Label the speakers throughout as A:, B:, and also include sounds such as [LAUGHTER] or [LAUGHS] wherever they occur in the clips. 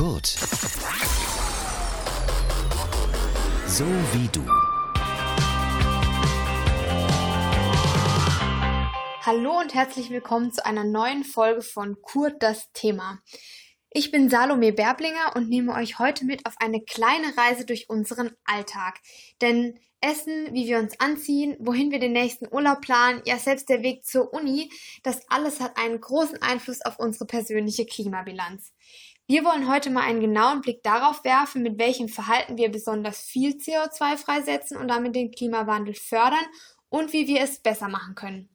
A: Kurt. So wie du.
B: Hallo und herzlich willkommen zu einer neuen Folge von Kurt das Thema. Ich bin Salome Berblinger und nehme euch heute mit auf eine kleine Reise durch unseren Alltag. Denn Essen, wie wir uns anziehen, wohin wir den nächsten Urlaub planen, ja selbst der Weg zur Uni, das alles hat einen großen Einfluss auf unsere persönliche Klimabilanz. Wir wollen heute mal einen genauen Blick darauf werfen, mit welchem Verhalten wir besonders viel CO2 freisetzen und damit den Klimawandel fördern und wie wir es besser machen können.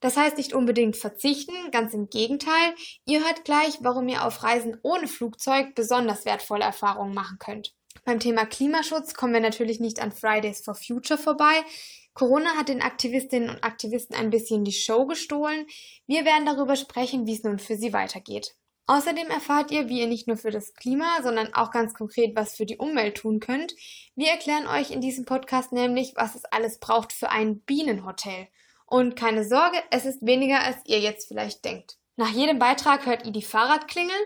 B: Das heißt nicht unbedingt verzichten, ganz im Gegenteil. Ihr hört gleich, warum ihr auf Reisen ohne Flugzeug besonders wertvolle Erfahrungen machen könnt. Beim Thema Klimaschutz kommen wir natürlich nicht an Fridays for Future vorbei. Corona hat den Aktivistinnen und Aktivisten ein bisschen die Show gestohlen. Wir werden darüber sprechen, wie es nun für sie weitergeht. Außerdem erfahrt ihr, wie ihr nicht nur für das Klima, sondern auch ganz konkret was für die Umwelt tun könnt. Wir erklären euch in diesem Podcast nämlich, was es alles braucht für ein Bienenhotel. Und keine Sorge, es ist weniger, als ihr jetzt vielleicht denkt. Nach jedem Beitrag hört ihr die Fahrradklingel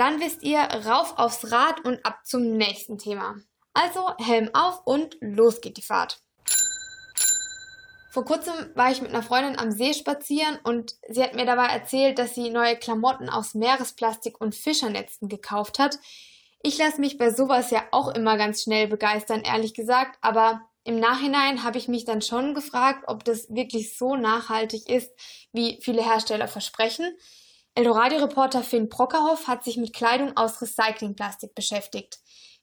B: dann wisst ihr rauf aufs Rad und ab zum nächsten Thema. Also Helm auf und los geht die Fahrt. Vor kurzem war ich mit einer Freundin am See spazieren und sie hat mir dabei erzählt, dass sie neue Klamotten aus Meeresplastik und Fischernetzen gekauft hat. Ich lasse mich bei sowas ja auch immer ganz schnell begeistern, ehrlich gesagt, aber im Nachhinein habe ich mich dann schon gefragt, ob das wirklich so nachhaltig ist, wie viele Hersteller versprechen. Eldoradio-Reporter Finn Brockerhoff hat sich mit Kleidung aus Recyclingplastik beschäftigt.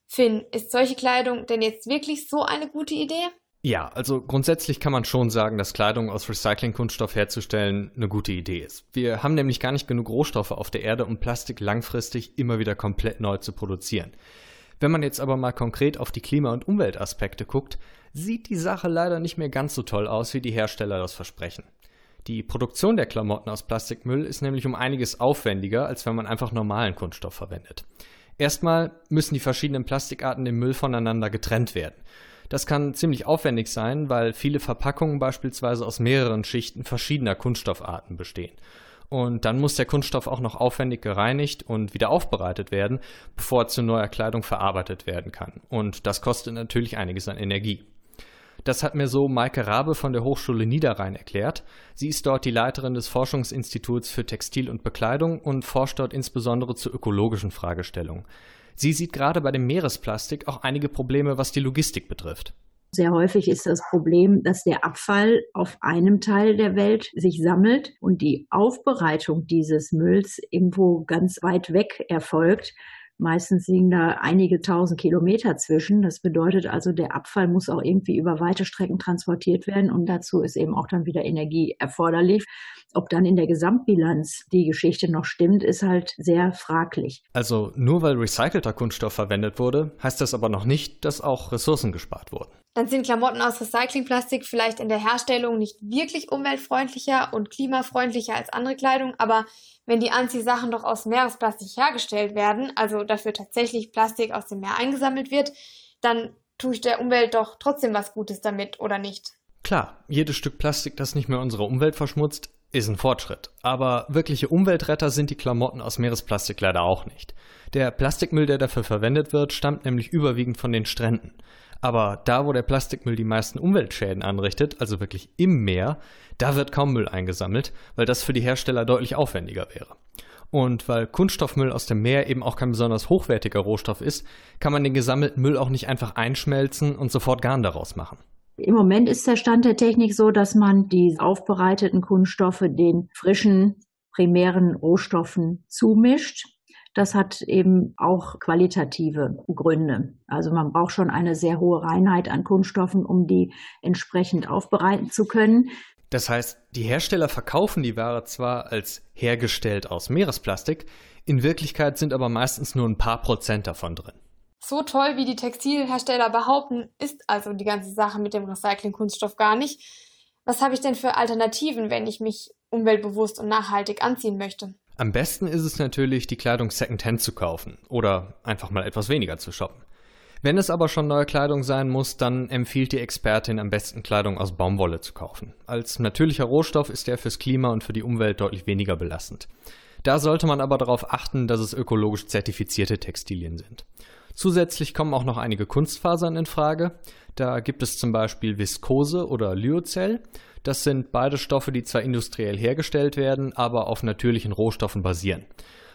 B: Finn, ist solche Kleidung denn jetzt wirklich so eine gute Idee?
C: Ja, also grundsätzlich kann man schon sagen, dass Kleidung aus Recyclingkunststoff herzustellen eine gute Idee ist. Wir haben nämlich gar nicht genug Rohstoffe auf der Erde, um Plastik langfristig immer wieder komplett neu zu produzieren. Wenn man jetzt aber mal konkret auf die Klima- und Umweltaspekte guckt, sieht die Sache leider nicht mehr ganz so toll aus, wie die Hersteller das versprechen. Die Produktion der Klamotten aus Plastikmüll ist nämlich um einiges aufwendiger, als wenn man einfach normalen Kunststoff verwendet. Erstmal müssen die verschiedenen Plastikarten im Müll voneinander getrennt werden. Das kann ziemlich aufwendig sein, weil viele Verpackungen beispielsweise aus mehreren Schichten verschiedener Kunststoffarten bestehen. Und dann muss der Kunststoff auch noch aufwendig gereinigt und wieder aufbereitet werden, bevor er zu neuer Kleidung verarbeitet werden kann. Und das kostet natürlich einiges an Energie. Das hat mir so Maike Rabe von der Hochschule Niederrhein erklärt. Sie ist dort die Leiterin des Forschungsinstituts für Textil und Bekleidung und forscht dort insbesondere zu ökologischen Fragestellungen. Sie sieht gerade bei dem Meeresplastik auch einige Probleme, was die Logistik betrifft.
D: Sehr häufig ist das Problem, dass der Abfall auf einem Teil der Welt sich sammelt und die Aufbereitung dieses Mülls irgendwo ganz weit weg erfolgt. Meistens liegen da einige tausend Kilometer zwischen. Das bedeutet also, der Abfall muss auch irgendwie über weite Strecken transportiert werden und dazu ist eben auch dann wieder Energie erforderlich. Ob dann in der Gesamtbilanz die Geschichte noch stimmt, ist halt sehr fraglich.
C: Also nur weil recycelter Kunststoff verwendet wurde, heißt das aber noch nicht, dass auch Ressourcen gespart wurden.
B: Dann sind Klamotten aus Recyclingplastik vielleicht in der Herstellung nicht wirklich umweltfreundlicher und klimafreundlicher als andere Kleidung, aber wenn die Anziehsachen doch aus Meeresplastik hergestellt werden, also dafür tatsächlich Plastik aus dem Meer eingesammelt wird, dann tue ich der Umwelt doch trotzdem was Gutes damit, oder nicht?
C: Klar, jedes Stück Plastik, das nicht mehr unsere Umwelt verschmutzt, ist ein Fortschritt. Aber wirkliche Umweltretter sind die Klamotten aus Meeresplastik leider auch nicht. Der Plastikmüll, der dafür verwendet wird, stammt nämlich überwiegend von den Stränden. Aber da, wo der Plastikmüll die meisten Umweltschäden anrichtet, also wirklich im Meer, da wird kaum Müll eingesammelt, weil das für die Hersteller deutlich aufwendiger wäre. Und weil Kunststoffmüll aus dem Meer eben auch kein besonders hochwertiger Rohstoff ist, kann man den gesammelten Müll auch nicht einfach einschmelzen und sofort Garn daraus machen.
D: Im Moment ist der Stand der Technik so, dass man die aufbereiteten Kunststoffe den frischen primären Rohstoffen zumischt. Das hat eben auch qualitative Gründe. Also man braucht schon eine sehr hohe Reinheit an Kunststoffen, um die entsprechend aufbereiten zu können.
C: Das heißt, die Hersteller verkaufen die Ware zwar als hergestellt aus Meeresplastik, in Wirklichkeit sind aber meistens nur ein paar Prozent davon drin.
B: So toll, wie die Textilhersteller behaupten, ist also die ganze Sache mit dem Recycling-Kunststoff gar nicht. Was habe ich denn für Alternativen, wenn ich mich umweltbewusst und nachhaltig anziehen möchte?
C: Am besten ist es natürlich, die Kleidung Secondhand zu kaufen oder einfach mal etwas weniger zu shoppen. Wenn es aber schon neue Kleidung sein muss, dann empfiehlt die Expertin am besten Kleidung aus Baumwolle zu kaufen. Als natürlicher Rohstoff ist er fürs Klima und für die Umwelt deutlich weniger belastend. Da sollte man aber darauf achten, dass es ökologisch zertifizierte Textilien sind. Zusätzlich kommen auch noch einige Kunstfasern in Frage. Da gibt es zum Beispiel Viskose oder Lyocell. Das sind beide Stoffe, die zwar industriell hergestellt werden, aber auf natürlichen Rohstoffen basieren.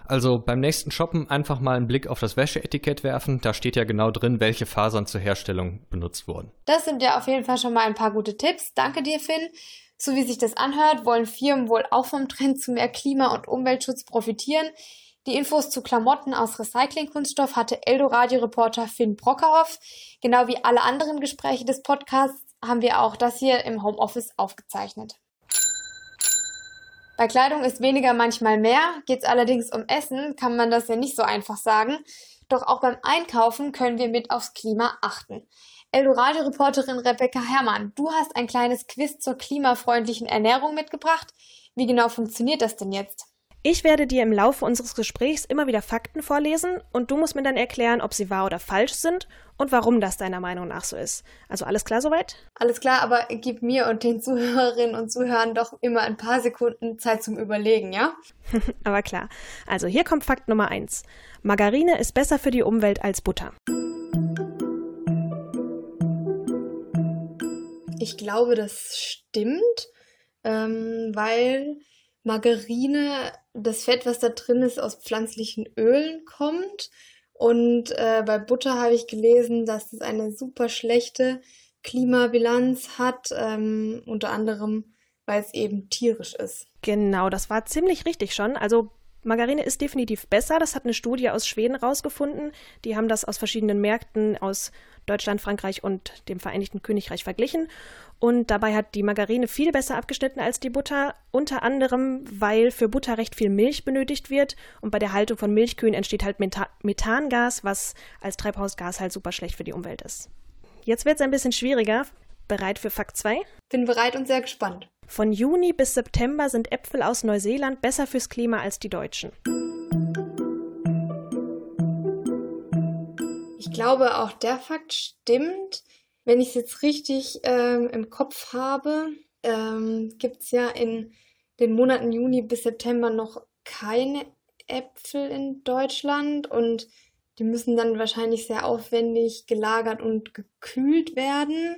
C: Also beim nächsten Shoppen einfach mal einen Blick auf das Wäscheetikett werfen. Da steht ja genau drin, welche Fasern zur Herstellung benutzt wurden.
B: Das sind ja auf jeden Fall schon mal ein paar gute Tipps. Danke dir, Finn. So wie sich das anhört, wollen Firmen wohl auch vom Trend zu mehr Klima- und Umweltschutz profitieren. Die Infos zu Klamotten aus Recyclingkunststoff hatte Eldoradio-Reporter Finn Brockerhoff. Genau wie alle anderen Gespräche des Podcasts haben wir auch das hier im Homeoffice aufgezeichnet. Bei Kleidung ist weniger manchmal mehr, geht es allerdings um Essen, kann man das ja nicht so einfach sagen. Doch auch beim Einkaufen können wir mit aufs Klima achten. Eldorado-Reporterin Rebecca Herrmann, du hast ein kleines Quiz zur klimafreundlichen Ernährung mitgebracht. Wie genau funktioniert das denn jetzt?
E: Ich werde dir im Laufe unseres Gesprächs immer wieder Fakten vorlesen und du musst mir dann erklären, ob sie wahr oder falsch sind und warum das deiner Meinung nach so ist. Also alles klar soweit?
B: Alles klar, aber gib mir und den Zuhörerinnen und Zuhörern doch immer ein paar Sekunden Zeit zum Überlegen, ja? [LAUGHS]
E: aber klar. Also hier kommt Fakt Nummer eins: Margarine ist besser für die Umwelt als Butter.
B: Ich glaube, das stimmt, ähm, weil Margarine, das Fett, was da drin ist, aus pflanzlichen Ölen kommt. Und äh, bei Butter habe ich gelesen, dass es eine super schlechte Klimabilanz hat, ähm, unter anderem, weil es eben tierisch ist.
E: Genau, das war ziemlich richtig schon. Also Margarine ist definitiv besser. Das hat eine Studie aus Schweden rausgefunden. Die haben das aus verschiedenen Märkten aus Deutschland, Frankreich und dem Vereinigten Königreich verglichen. Und dabei hat die Margarine viel besser abgeschnitten als die Butter, unter anderem, weil für Butter recht viel Milch benötigt wird. Und bei der Haltung von Milchkühen entsteht halt Methangas, was als Treibhausgas halt super schlecht für die Umwelt ist. Jetzt wird es ein bisschen schwieriger. Bereit für Fakt 2?
B: Bin bereit und sehr gespannt.
E: Von Juni bis September sind Äpfel aus Neuseeland besser fürs Klima als die deutschen.
B: Ich glaube, auch der Fakt stimmt. Wenn ich es jetzt richtig ähm, im Kopf habe, ähm, gibt es ja in den Monaten Juni bis September noch keine Äpfel in Deutschland und die müssen dann wahrscheinlich sehr aufwendig gelagert und gekühlt werden.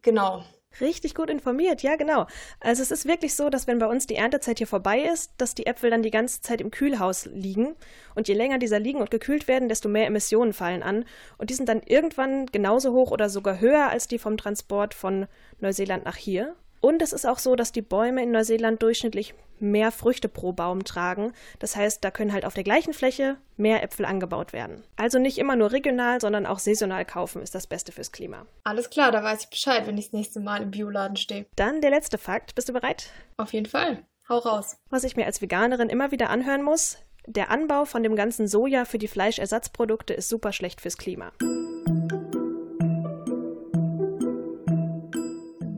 B: Genau.
E: Richtig gut informiert, ja genau. Also es ist wirklich so, dass wenn bei uns die Erntezeit hier vorbei ist, dass die Äpfel dann die ganze Zeit im Kühlhaus liegen. Und je länger dieser liegen und gekühlt werden, desto mehr Emissionen fallen an. Und die sind dann irgendwann genauso hoch oder sogar höher als die vom Transport von Neuseeland nach hier. Und es ist auch so, dass die Bäume in Neuseeland durchschnittlich mehr Früchte pro Baum tragen. Das heißt, da können halt auf der gleichen Fläche mehr Äpfel angebaut werden. Also nicht immer nur regional, sondern auch saisonal kaufen ist das Beste fürs Klima.
B: Alles klar, da weiß ich Bescheid, wenn ich das nächste Mal im Bioladen stehe.
E: Dann der letzte Fakt. Bist du bereit?
B: Auf jeden Fall. Hau raus.
E: Was ich mir als Veganerin immer wieder anhören muss, der Anbau von dem ganzen Soja für die Fleischersatzprodukte ist super schlecht fürs Klima.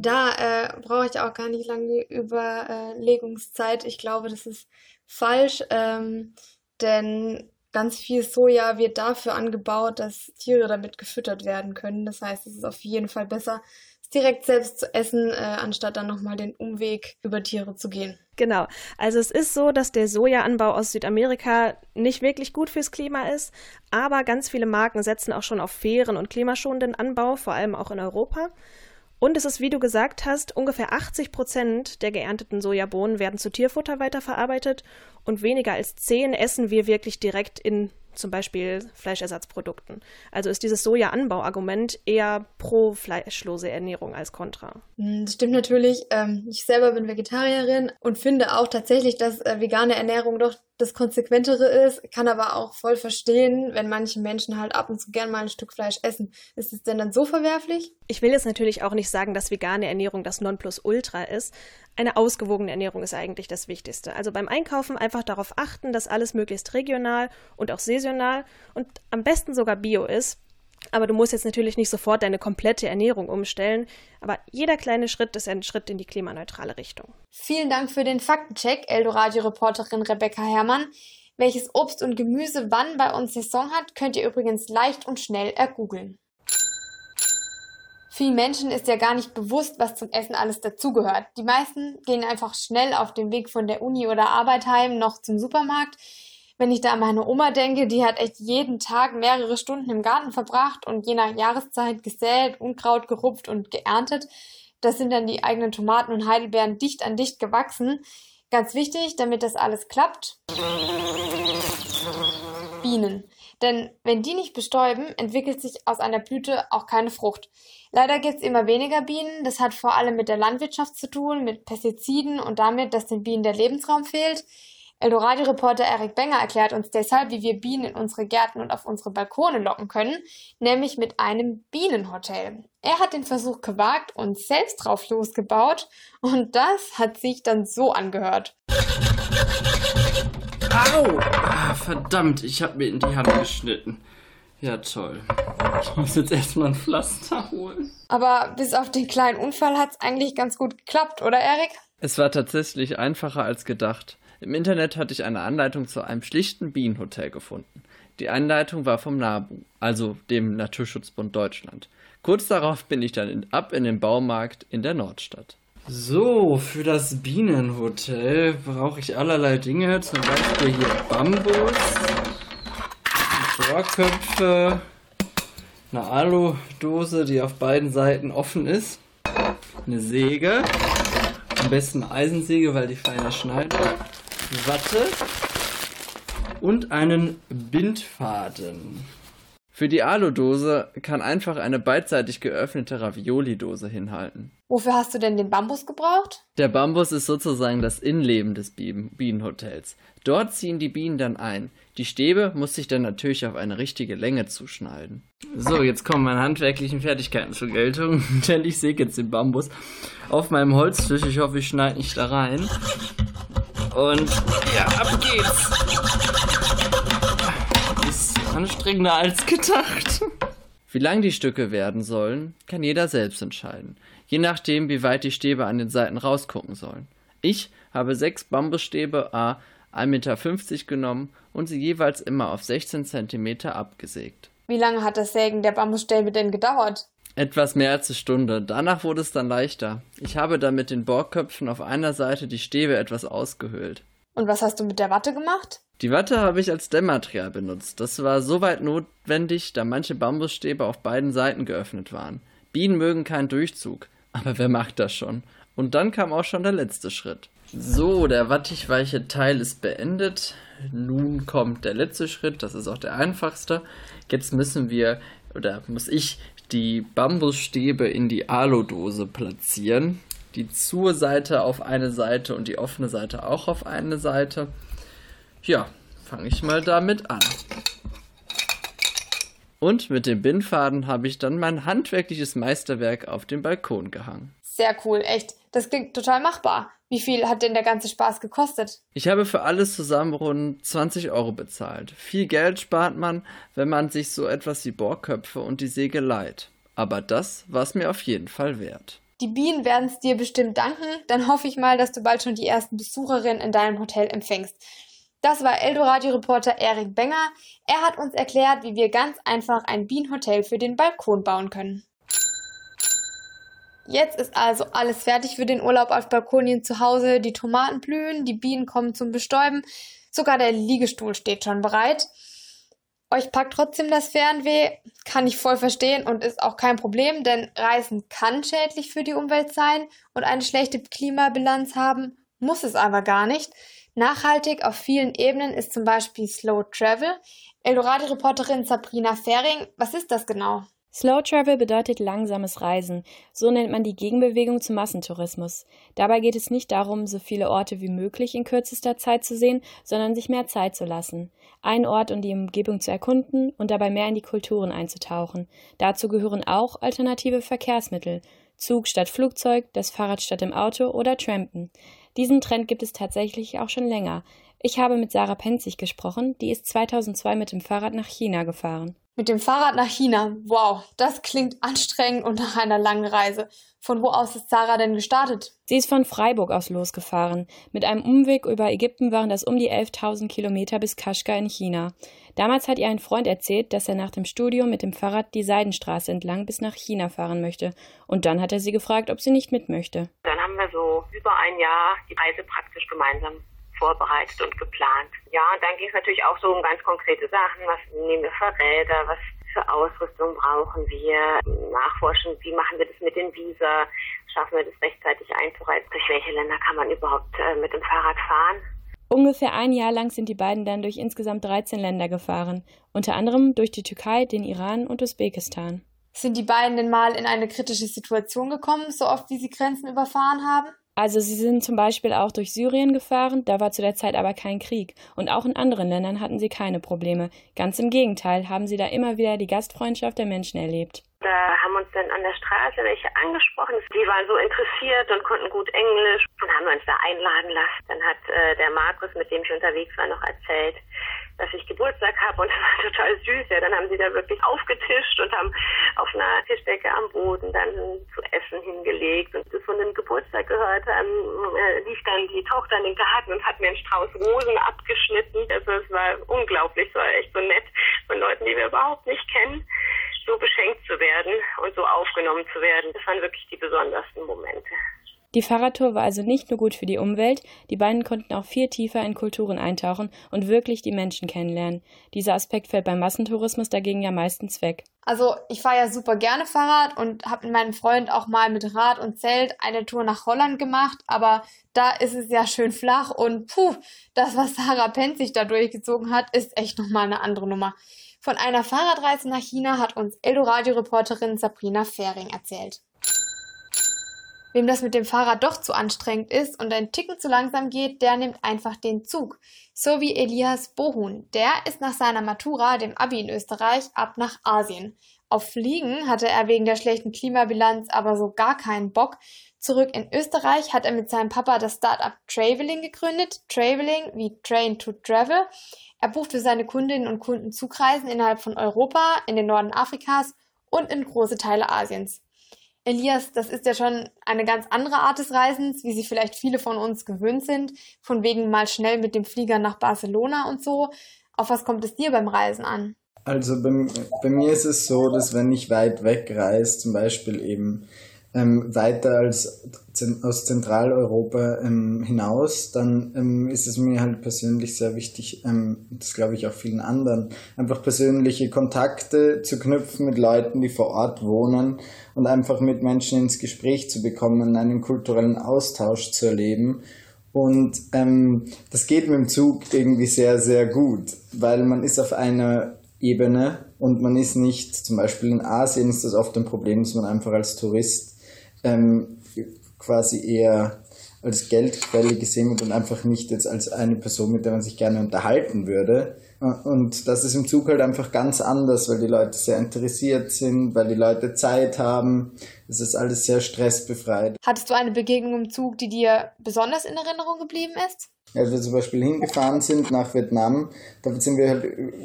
B: Da äh, brauche ich auch gar nicht lange Überlegungszeit. Ich glaube, das ist falsch, ähm, denn ganz viel Soja wird dafür angebaut, dass Tiere damit gefüttert werden können. Das heißt, es ist auf jeden Fall besser, es direkt selbst zu essen, äh, anstatt dann nochmal den Umweg über Tiere zu gehen.
E: Genau. Also es ist so, dass der Sojaanbau aus Südamerika nicht wirklich gut fürs Klima ist, aber ganz viele Marken setzen auch schon auf fairen und klimaschonenden Anbau, vor allem auch in Europa. Und es ist, wie du gesagt hast, ungefähr 80 Prozent der geernteten Sojabohnen werden zu Tierfutter weiterverarbeitet und weniger als 10 essen wir wirklich direkt in zum Beispiel Fleischersatzprodukten. Also ist dieses Soja-Anbau-Argument eher pro fleischlose Ernährung als kontra.
B: Hm, das stimmt natürlich. Ähm, ich selber bin Vegetarierin und finde auch tatsächlich, dass äh, vegane Ernährung doch das Konsequentere ist, kann aber auch voll verstehen, wenn manche Menschen halt ab und zu gern mal ein Stück Fleisch essen. Ist es denn dann so verwerflich?
E: Ich will jetzt natürlich auch nicht sagen, dass vegane Ernährung das Nonplusultra ist. Eine ausgewogene Ernährung ist eigentlich das Wichtigste. Also beim Einkaufen einfach darauf achten, dass alles möglichst regional und auch saisonal und am besten sogar bio ist. Aber du musst jetzt natürlich nicht sofort deine komplette Ernährung umstellen. Aber jeder kleine Schritt ist ein Schritt in die klimaneutrale Richtung.
B: Vielen Dank für den Faktencheck, Eldoradio-Reporterin Rebecca Herrmann. Welches Obst und Gemüse wann bei uns Saison hat, könnt ihr übrigens leicht und schnell ergoogeln. Vielen Menschen ist ja gar nicht bewusst, was zum Essen alles dazugehört. Die meisten gehen einfach schnell auf dem Weg von der Uni oder Arbeit heim noch zum Supermarkt. Wenn ich da an meine Oma denke, die hat echt jeden Tag mehrere Stunden im Garten verbracht und je nach Jahreszeit gesät, Unkraut gerupft und geerntet. Das sind dann die eigenen Tomaten und Heidelbeeren dicht an dicht gewachsen. Ganz wichtig, damit das alles klappt. Bienen. Denn wenn die nicht bestäuben, entwickelt sich aus einer Blüte auch keine Frucht. Leider gibt es immer weniger Bienen. Das hat vor allem mit der Landwirtschaft zu tun, mit Pestiziden und damit, dass den Bienen der Lebensraum fehlt. Eldorado-Reporter Eric Benger erklärt uns deshalb, wie wir Bienen in unsere Gärten und auf unsere Balkone locken können, nämlich mit einem Bienenhotel. Er hat den Versuch gewagt und selbst drauf losgebaut und das hat sich dann so angehört.
F: Au! Ah, verdammt, ich habe mir in die Hand geschnitten. Ja, toll. Ich muss jetzt erstmal ein Pflaster holen.
B: Aber bis auf den kleinen Unfall hat es eigentlich ganz gut geklappt, oder Erik?
G: Es war tatsächlich einfacher als gedacht. Im Internet hatte ich eine Anleitung zu einem schlichten Bienenhotel gefunden. Die Anleitung war vom NABU, also dem Naturschutzbund Deutschland. Kurz darauf bin ich dann in, ab in den Baumarkt in der Nordstadt.
F: So, für das Bienenhotel brauche ich allerlei Dinge, zum Beispiel hier Bambus, Bohrköpfe, eine Aludose, die auf beiden Seiten offen ist, eine Säge, am besten Eisensäge, weil die feiner schneidet, Watte und einen Bindfaden.
G: Für die Aludose kann einfach eine beidseitig geöffnete Ravioli-Dose hinhalten.
B: Wofür hast du denn den Bambus gebraucht?
G: Der Bambus ist sozusagen das Innenleben des Bienenhotels. Dort ziehen die Bienen dann ein. Die Stäbe muss sich dann natürlich auf eine richtige Länge zuschneiden.
F: So, jetzt kommen meine handwerklichen Fertigkeiten zur Geltung, [LAUGHS] denn ich säge jetzt den Bambus auf meinem Holztisch. Ich hoffe, ich schneide nicht da rein. Und ja, ab geht's. Ist anstrengender als gedacht.
G: Wie lang die Stücke werden sollen, kann jeder selbst entscheiden. Je nachdem, wie weit die Stäbe an den Seiten rausgucken sollen. Ich habe sechs Bambusstäbe a 1,50 Meter genommen und sie jeweils immer auf 16 cm abgesägt.
B: Wie lange hat das Sägen der Bambusstäbe denn gedauert?
G: Etwas mehr als eine Stunde. Danach wurde es dann leichter. Ich habe dann mit den Bohrköpfen auf einer Seite die Stäbe etwas ausgehöhlt.
B: Und was hast du mit der Watte gemacht?
G: Die Watte habe ich als Dämmmaterial benutzt. Das war soweit notwendig, da manche Bambusstäbe auf beiden Seiten geöffnet waren. Bienen mögen keinen Durchzug, aber wer macht das schon? Und dann kam auch schon der letzte Schritt. So, der wattigweiche Teil ist beendet. Nun kommt der letzte Schritt, das ist auch der einfachste. Jetzt müssen wir, oder muss ich die Bambusstäbe in die Aludose platzieren. Die zur Seite auf eine Seite und die offene Seite auch auf eine Seite. Ja, fange ich mal damit an. Und mit dem Bindfaden habe ich dann mein handwerkliches Meisterwerk auf den Balkon gehangen.
B: Sehr cool, echt. Das klingt total machbar. Wie viel hat denn der ganze Spaß gekostet?
G: Ich habe für alles zusammen rund 20 Euro bezahlt. Viel Geld spart man, wenn man sich so etwas wie Bohrköpfe und die Säge leiht. Aber das war es mir auf jeden Fall wert.
B: Die Bienen werden es dir bestimmt danken. Dann hoffe ich mal, dass du bald schon die ersten Besucherinnen in deinem Hotel empfängst. Das war Eldoradio-Reporter Erik Benger. Er hat uns erklärt, wie wir ganz einfach ein Bienenhotel für den Balkon bauen können. Jetzt ist also alles fertig für den Urlaub auf Balkonien zu Hause. Die Tomaten blühen, die Bienen kommen zum Bestäuben. Sogar der Liegestuhl steht schon bereit. Euch packt trotzdem das Fernweh, kann ich voll verstehen und ist auch kein Problem, denn Reisen kann schädlich für die Umwelt sein und eine schlechte Klimabilanz haben, muss es aber gar nicht. Nachhaltig auf vielen Ebenen ist zum Beispiel Slow Travel. Eldorado-Reporterin Sabrina Fering, was ist das genau?
H: Slow Travel bedeutet langsames Reisen. So nennt man die Gegenbewegung zum Massentourismus. Dabei geht es nicht darum, so viele Orte wie möglich in kürzester Zeit zu sehen, sondern sich mehr Zeit zu lassen. Einen Ort und die Umgebung zu erkunden und dabei mehr in die Kulturen einzutauchen. Dazu gehören auch alternative Verkehrsmittel. Zug statt Flugzeug, das Fahrrad statt im Auto oder Trampen. Diesen Trend gibt es tatsächlich auch schon länger. Ich habe mit Sarah Penzig gesprochen, die ist 2002 mit dem Fahrrad nach China gefahren.
B: Mit dem Fahrrad nach China. Wow, das klingt anstrengend und nach einer langen Reise. Von wo aus ist Sarah denn gestartet?
H: Sie ist von Freiburg aus losgefahren. Mit einem Umweg über Ägypten waren das um die 11.000 Kilometer bis Kaschgar in China. Damals hat ihr ein Freund erzählt, dass er nach dem Studium mit dem Fahrrad die Seidenstraße entlang bis nach China fahren möchte. Und dann hat er sie gefragt, ob sie nicht mit möchte.
I: Dann haben wir so über ein Jahr die Reise praktisch gemeinsam vorbereitet und geplant. Ja, dann ging es natürlich auch so um ganz konkrete Sachen. Was nehmen wir für Räder? Was für Ausrüstung brauchen wir? Nachforschen, wie machen wir das mit den Visa? Schaffen wir das rechtzeitig einzureizen? Durch welche Länder kann man überhaupt äh, mit dem Fahrrad fahren?
H: Ungefähr ein Jahr lang sind die beiden dann durch insgesamt 13 Länder gefahren, unter anderem durch die Türkei, den Iran und Usbekistan.
B: Sind die beiden denn mal in eine kritische Situation gekommen, so oft wie sie Grenzen überfahren haben?
H: Also sie sind zum Beispiel auch durch Syrien gefahren, da war zu der Zeit aber kein Krieg. Und auch in anderen Ländern hatten sie keine Probleme. Ganz im Gegenteil haben sie da immer wieder die Gastfreundschaft der Menschen erlebt.
I: Da haben uns dann an der Straße welche angesprochen. Die waren so interessiert und konnten gut Englisch und haben uns da einladen lassen. Dann hat äh, der Markus, mit dem ich unterwegs war, noch erzählt, dass ich Geburtstag habe und [LAUGHS] das war total süß. Ja, dann haben sie da wirklich aufgetischt und haben auf einer Tischdecke am Boden dann zu essen hingelegt und das von dem Geburtstag gehört haben, äh, lief dann die Tochter in den Garten und hat mir einen Strauß Rosen abgeschnitten. Also es war unglaublich, es war echt so nett von Leuten, die wir überhaupt nicht kennen, so beschenkt zu werden und so aufgenommen zu werden. Das waren wirklich die besondersten Momente.
H: Die Fahrradtour war also nicht nur gut für die Umwelt, die beiden konnten auch viel tiefer in Kulturen eintauchen und wirklich die Menschen kennenlernen. Dieser Aspekt fällt beim Massentourismus dagegen ja meistens weg.
B: Also ich fahre ja super gerne Fahrrad und habe mit meinem Freund auch mal mit Rad und Zelt eine Tour nach Holland gemacht, aber da ist es ja schön flach und puh, das, was Sarah Penz sich da durchgezogen hat, ist echt nochmal eine andere Nummer. Von einer Fahrradreise nach China hat uns Eldoradio-Reporterin Sabrina Fähring erzählt. Wem das mit dem Fahrrad doch zu anstrengend ist und ein Ticken zu langsam geht, der nimmt einfach den Zug. So wie Elias Bohun. Der ist nach seiner Matura, dem Abi in Österreich, ab nach Asien. Auf Fliegen hatte er wegen der schlechten Klimabilanz aber so gar keinen Bock. Zurück in Österreich hat er mit seinem Papa das Startup Traveling gegründet. Traveling wie Train to Travel. Er bucht für seine Kundinnen und Kunden Zugreisen innerhalb von Europa, in den Norden Afrikas und in große Teile Asiens. Elias, das ist ja schon eine ganz andere Art des Reisens, wie sie vielleicht viele von uns gewöhnt sind, von wegen mal schnell mit dem Flieger nach Barcelona und so. Auf was kommt es dir beim Reisen an?
J: Also bei, bei mir ist es so, dass wenn ich weit weg reise, zum Beispiel eben ähm, weiter als aus Zentraleuropa ähm, hinaus, dann ähm, ist es mir halt persönlich sehr wichtig, ähm, das glaube ich auch vielen anderen, einfach persönliche Kontakte zu knüpfen mit Leuten, die vor Ort wohnen und einfach mit Menschen ins Gespräch zu bekommen, einen kulturellen Austausch zu erleben. Und ähm, das geht mit dem Zug irgendwie sehr, sehr gut, weil man ist auf einer Ebene und man ist nicht, zum Beispiel in Asien ist das oft ein Problem, dass man einfach als Tourist ähm, quasi eher als Geldquelle gesehen wird und einfach nicht jetzt als eine Person, mit der man sich gerne unterhalten würde. Und das ist im Zug halt einfach ganz anders, weil die Leute sehr interessiert sind, weil die Leute Zeit haben. Es ist alles sehr stressbefreit.
B: Hattest du eine Begegnung im Zug, die dir besonders in Erinnerung geblieben ist?
J: Als wir zum Beispiel hingefahren sind nach Vietnam, da sind wir halt,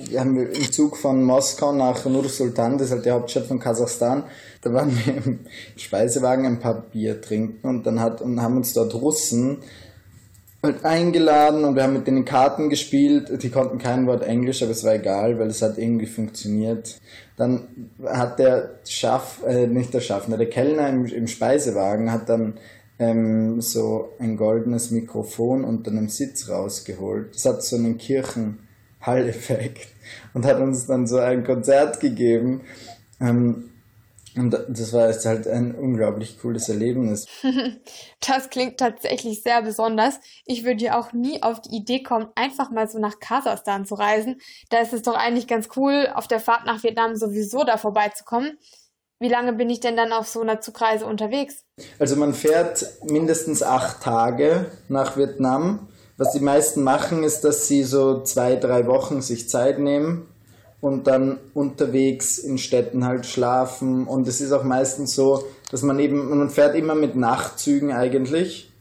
J: wir haben im Zug von Moskau nach Nur Sultan, das ist halt die Hauptstadt von Kasachstan, da waren wir im Speisewagen ein paar Bier trinken und dann hat, und haben uns dort Russen halt eingeladen und wir haben mit denen Karten gespielt. Die konnten kein Wort Englisch, aber es war egal, weil es hat irgendwie funktioniert. Dann hat der Schaff, äh, nicht der Schaffner, der Kellner im, im Speisewagen hat dann ähm, so ein goldenes Mikrofon unter einem Sitz rausgeholt. Das hat so einen Kirchenhalleffekt [LAUGHS] und hat uns dann so ein Konzert gegeben. Ähm, und das war jetzt halt ein unglaublich cooles Erlebnis. [LAUGHS]
B: das klingt tatsächlich sehr besonders. Ich würde ja auch nie auf die Idee kommen, einfach mal so nach Kasachstan zu reisen. Da ist es doch eigentlich ganz cool, auf der Fahrt nach Vietnam sowieso da vorbeizukommen. Wie lange bin ich denn dann auf so einer Zugreise unterwegs?
J: Also man fährt mindestens acht Tage nach Vietnam. Was die meisten machen, ist, dass sie so zwei, drei Wochen sich Zeit nehmen und dann unterwegs in Städten halt schlafen. Und es ist auch meistens so, dass man eben, man fährt immer mit Nachtzügen eigentlich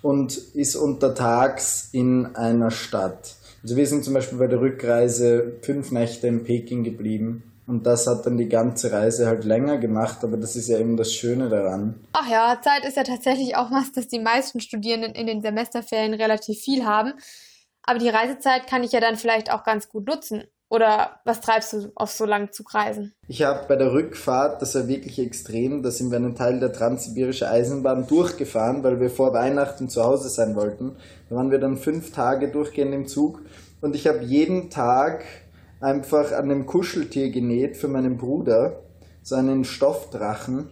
J: und ist untertags in einer Stadt. Also wir sind zum Beispiel bei der Rückreise fünf Nächte in Peking geblieben Und das hat dann die ganze Reise halt länger gemacht, aber das ist ja eben das Schöne daran.
B: Ach ja, Zeit ist ja tatsächlich auch was, das die meisten Studierenden in den Semesterferien relativ viel haben. Aber die Reisezeit kann ich ja dann vielleicht auch ganz gut nutzen. Oder was treibst du auf so langen Zugreisen?
J: Ich habe bei der Rückfahrt, das war wirklich extrem, da sind wir einen Teil der Transsibirische Eisenbahn durchgefahren, weil wir vor Weihnachten zu Hause sein wollten. Da waren wir dann fünf Tage durchgehend im Zug und ich habe jeden Tag einfach an einem Kuscheltier genäht für meinen Bruder, so einen Stoffdrachen.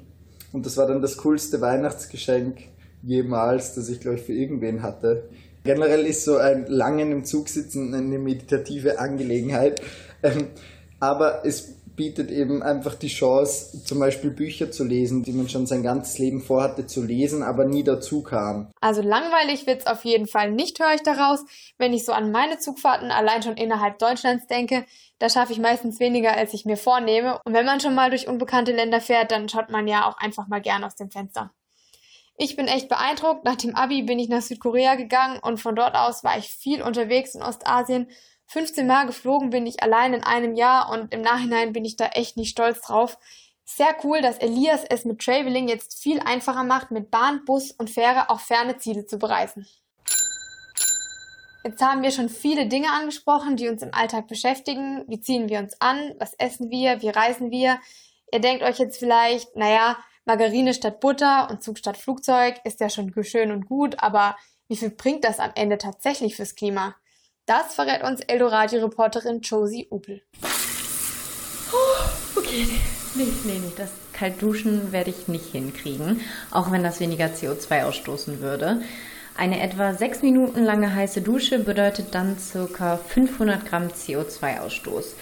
J: Und das war dann das coolste Weihnachtsgeschenk jemals, das ich glaube ich für irgendwen hatte. Generell ist so ein langen im Zug sitzen eine meditative Angelegenheit. Ähm, aber es bietet eben einfach die Chance, zum Beispiel Bücher zu lesen, die man schon sein ganzes Leben vorhatte zu lesen, aber nie dazu kam.
B: Also langweilig wird es auf jeden Fall nicht, höre ich daraus. Wenn ich so an meine Zugfahrten allein schon innerhalb Deutschlands denke, da schaffe ich meistens weniger, als ich mir vornehme. Und wenn man schon mal durch unbekannte Länder fährt, dann schaut man ja auch einfach mal gern aus dem Fenster. Ich bin echt beeindruckt. Nach dem Abi bin ich nach Südkorea gegangen und von dort aus war ich viel unterwegs in Ostasien. 15 Mal geflogen bin ich allein in einem Jahr und im Nachhinein bin ich da echt nicht stolz drauf. Sehr cool, dass Elias es mit Traveling jetzt viel einfacher macht, mit Bahn, Bus und Fähre auch ferne Ziele zu bereisen. Jetzt haben wir schon viele Dinge angesprochen, die uns im Alltag beschäftigen. Wie ziehen wir uns an? Was essen wir? Wie reisen wir? Ihr denkt euch jetzt vielleicht, naja, Margarine statt Butter und Zug statt Flugzeug ist ja schon schön und gut, aber wie viel bringt das am Ende tatsächlich fürs Klima? Das verrät uns Eldoradio-Reporterin Josie Upel.
K: Oh, okay, nee, nee, nee, das Kaltduschen werde ich nicht hinkriegen, auch wenn das weniger CO2 ausstoßen würde. Eine etwa sechs Minuten lange heiße Dusche bedeutet dann ca. 500 Gramm CO2-Ausstoß.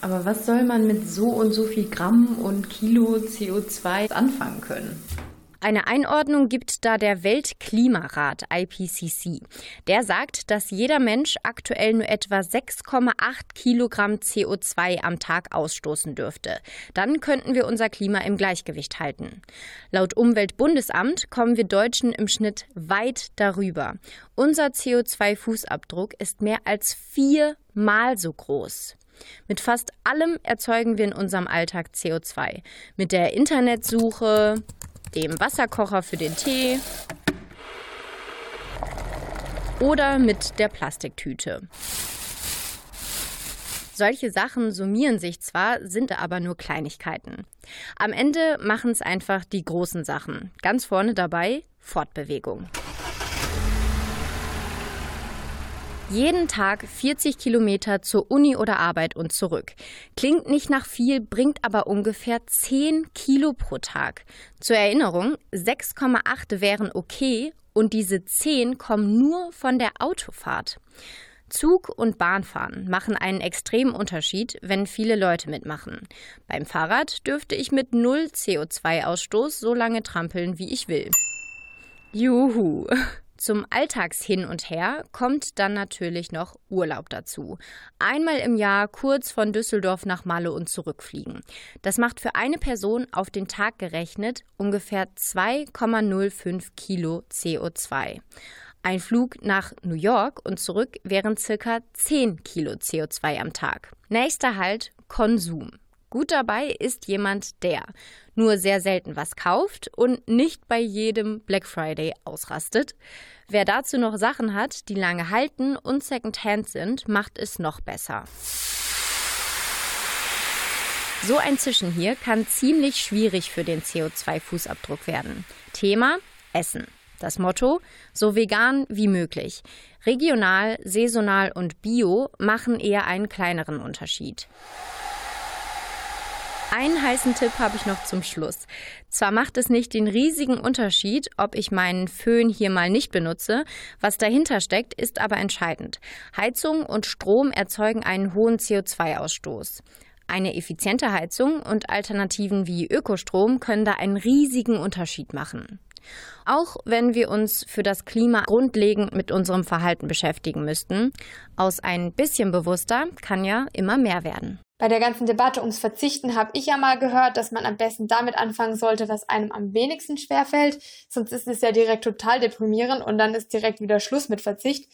K: Aber was soll man mit so und so viel Gramm und Kilo CO2 anfangen können?
L: Eine Einordnung gibt da der Weltklimarat IPCC. Der sagt, dass jeder Mensch aktuell nur etwa 6,8 Kilogramm CO2 am Tag ausstoßen dürfte. Dann könnten wir unser Klima im Gleichgewicht halten. Laut Umweltbundesamt kommen wir Deutschen im Schnitt weit darüber. Unser CO2-Fußabdruck ist mehr als viermal so groß. Mit fast allem erzeugen wir in unserem Alltag CO2. Mit der Internetsuche, dem Wasserkocher für den Tee oder mit der Plastiktüte. Solche Sachen summieren sich zwar, sind aber nur Kleinigkeiten. Am Ende machen es einfach die großen Sachen. Ganz vorne dabei Fortbewegung. Jeden Tag 40 Kilometer zur Uni oder Arbeit und zurück. Klingt nicht nach viel, bringt aber ungefähr 10 Kilo pro Tag. Zur Erinnerung, 6,8 wären okay und diese 10 kommen nur von der Autofahrt. Zug und Bahnfahren machen einen extremen Unterschied, wenn viele Leute mitmachen. Beim Fahrrad dürfte ich mit null CO2-Ausstoß so lange trampeln, wie ich will. Juhu! Zum Alltagshin und Her kommt dann natürlich noch Urlaub dazu. Einmal im Jahr kurz von Düsseldorf nach Malle und zurückfliegen. Das macht für eine Person auf den Tag gerechnet ungefähr 2,05 Kilo CO2. Ein Flug nach New York und zurück wären circa 10 Kilo CO2 am Tag. Nächster Halt Konsum. Gut dabei ist jemand, der nur sehr selten was kauft und nicht bei jedem Black Friday ausrastet. Wer dazu noch Sachen hat, die lange halten und Secondhand sind, macht es noch besser. So ein Zischen hier kann ziemlich schwierig für den CO2-Fußabdruck werden. Thema Essen. Das Motto: so vegan wie möglich. Regional, saisonal und bio machen eher einen kleineren Unterschied. Einen heißen Tipp habe ich noch zum Schluss. Zwar macht es nicht den riesigen Unterschied, ob ich meinen Föhn hier mal nicht benutze, was dahinter steckt, ist aber entscheidend. Heizung und Strom erzeugen einen hohen CO2-Ausstoß. Eine effiziente Heizung und Alternativen wie Ökostrom können da einen riesigen Unterschied machen. Auch wenn wir uns für das Klima grundlegend mit unserem Verhalten beschäftigen müssten, aus ein bisschen bewusster kann ja immer mehr werden.
B: Bei der ganzen Debatte ums Verzichten habe ich ja mal gehört, dass man am besten damit anfangen sollte, was einem am wenigsten schwerfällt. Sonst ist es ja direkt total deprimierend und dann ist direkt wieder Schluss mit Verzicht.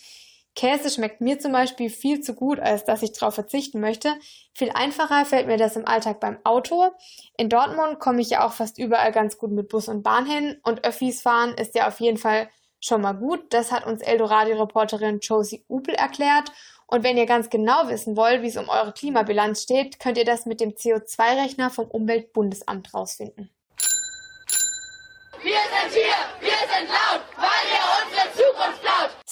B: Käse schmeckt mir zum Beispiel viel zu gut, als dass ich darauf verzichten möchte. Viel einfacher fällt mir das im Alltag beim Auto. In Dortmund komme ich ja auch fast überall ganz gut mit Bus und Bahn hin und Öffis fahren ist ja auf jeden Fall schon mal gut. Das hat uns Eldoradio-Reporterin Josie Upel erklärt. Und wenn ihr ganz genau wissen wollt, wie es um eure Klimabilanz steht, könnt ihr das mit dem CO2-Rechner vom Umweltbundesamt rausfinden.
M: Wir sind hier, wir sind laut, weil ihr.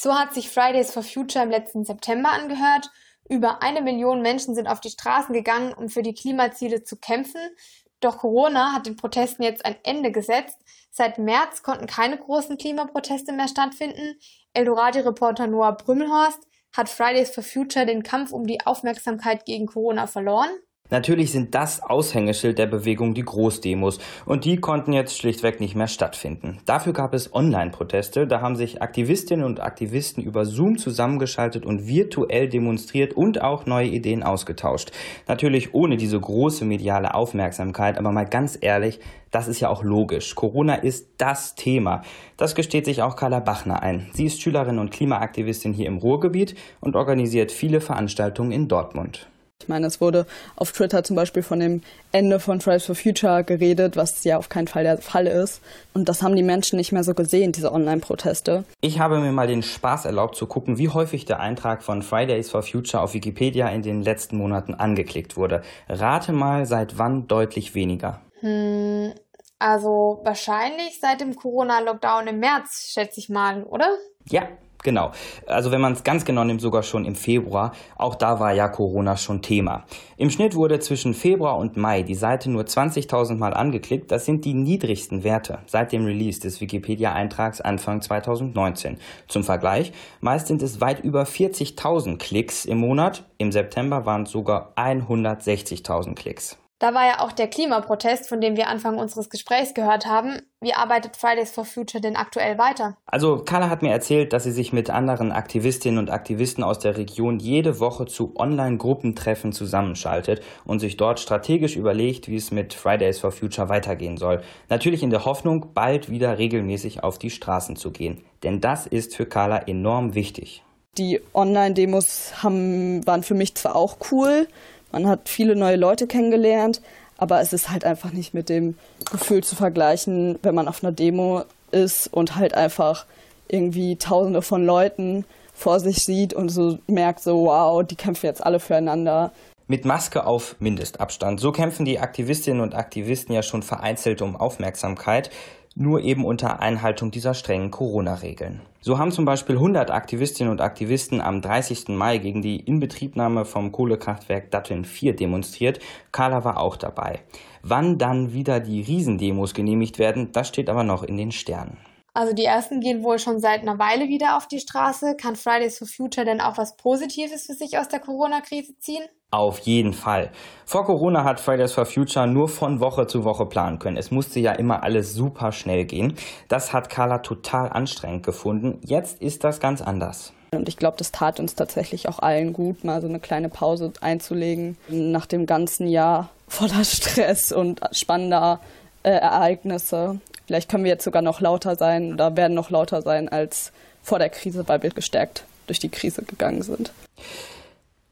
B: So hat sich Fridays for Future im letzten September angehört. Über eine Million Menschen sind auf die Straßen gegangen, um für die Klimaziele zu kämpfen. Doch Corona hat den Protesten jetzt ein Ende gesetzt. Seit März konnten keine großen Klimaproteste mehr stattfinden. Eldoradi-Reporter Noah Brümmelhorst hat Fridays for Future den Kampf um die Aufmerksamkeit gegen Corona verloren.
N: Natürlich sind das Aushängeschild der Bewegung die Großdemos und die konnten jetzt schlichtweg nicht mehr stattfinden. Dafür gab es Online-Proteste, da haben sich Aktivistinnen und Aktivisten über Zoom zusammengeschaltet und virtuell demonstriert und auch neue Ideen ausgetauscht. Natürlich ohne diese große mediale Aufmerksamkeit, aber mal ganz ehrlich, das ist ja auch logisch. Corona ist das Thema. Das gesteht sich auch Carla Bachner ein. Sie ist Schülerin und Klimaaktivistin hier im Ruhrgebiet und organisiert viele Veranstaltungen in Dortmund.
O: Ich meine, es wurde auf Twitter zum Beispiel von dem Ende von Fridays for Future geredet, was ja auf keinen Fall der Fall ist. Und das haben die Menschen nicht mehr so gesehen, diese Online-Proteste.
N: Ich habe mir mal den Spaß erlaubt zu gucken, wie häufig der Eintrag von Fridays for Future auf Wikipedia in den letzten Monaten angeklickt wurde. Rate mal, seit wann deutlich weniger.
B: Hm, also wahrscheinlich seit dem Corona-Lockdown im März, schätze ich mal, oder?
N: Ja, Genau. Also wenn man es ganz genau nimmt, sogar schon im Februar. Auch da war ja Corona schon Thema. Im Schnitt wurde zwischen Februar und Mai die Seite nur 20.000 Mal angeklickt. Das sind die niedrigsten Werte seit dem Release des Wikipedia-Eintrags Anfang 2019. Zum Vergleich, meist sind es weit über 40.000 Klicks im Monat. Im September waren es sogar 160.000 Klicks.
B: Da war ja auch der Klimaprotest, von dem wir Anfang unseres Gesprächs gehört haben. Wie arbeitet Fridays for Future denn aktuell weiter?
N: Also Carla hat mir erzählt, dass sie sich mit anderen Aktivistinnen und Aktivisten aus der Region jede Woche zu Online-Gruppentreffen zusammenschaltet und sich dort strategisch überlegt, wie es mit Fridays for Future weitergehen soll. Natürlich in der Hoffnung, bald wieder regelmäßig auf die Straßen zu gehen. Denn das ist für Carla enorm wichtig.
O: Die Online-Demos waren für mich zwar auch cool, man hat viele neue Leute kennengelernt, aber es ist halt einfach nicht mit dem Gefühl zu vergleichen, wenn man auf einer Demo ist und halt einfach irgendwie tausende von Leuten vor sich sieht und so merkt, so wow, die kämpfen jetzt alle füreinander.
N: Mit Maske auf Mindestabstand. So kämpfen die Aktivistinnen und Aktivisten ja schon vereinzelt um Aufmerksamkeit nur eben unter Einhaltung dieser strengen Corona-Regeln. So haben zum Beispiel 100 Aktivistinnen und Aktivisten am 30. Mai gegen die Inbetriebnahme vom Kohlekraftwerk Datteln 4 demonstriert. Carla war auch dabei. Wann dann wieder die Riesendemos genehmigt werden, das steht aber noch in den Sternen.
B: Also die ersten gehen wohl schon seit einer Weile wieder auf die Straße. Kann Fridays for Future denn auch was Positives für sich aus der Corona-Krise ziehen?
N: Auf jeden Fall. Vor Corona hat Fridays for Future nur von Woche zu Woche planen können. Es musste ja immer alles super schnell gehen. Das hat Carla total anstrengend gefunden. Jetzt ist das ganz anders.
O: Und ich glaube, das tat uns tatsächlich auch allen gut, mal so eine kleine Pause einzulegen. Nach dem ganzen Jahr voller [LAUGHS] Stress und spannender äh, Ereignisse. Vielleicht können wir jetzt sogar noch lauter sein oder werden noch lauter sein als vor der Krise, weil wir gestärkt durch die Krise gegangen sind.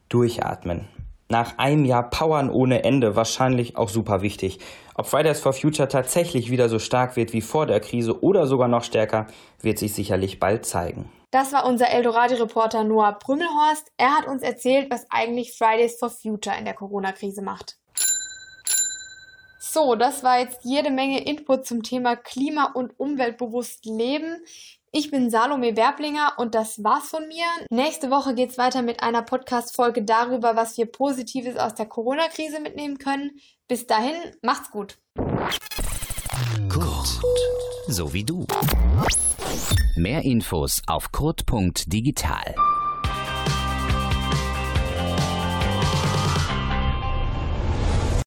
N: Durchatmen nach einem Jahr Powern ohne Ende wahrscheinlich auch super wichtig. Ob Fridays for Future tatsächlich wieder so stark wird wie vor der Krise oder sogar noch stärker, wird sich sicherlich bald zeigen.
B: Das war unser Eldorado-Reporter Noah Brümmelhorst. Er hat uns erzählt, was eigentlich Fridays for Future in der Corona-Krise macht. So, das war jetzt jede Menge Input zum Thema Klima- und umweltbewusst Leben. Ich bin Salome Werblinger und das war's von mir. Nächste Woche geht's weiter mit einer Podcast-Folge darüber, was wir Positives aus der Corona-Krise mitnehmen können. Bis dahin, macht's gut.
A: Kurt, so wie du. Mehr Infos auf kurt.digital.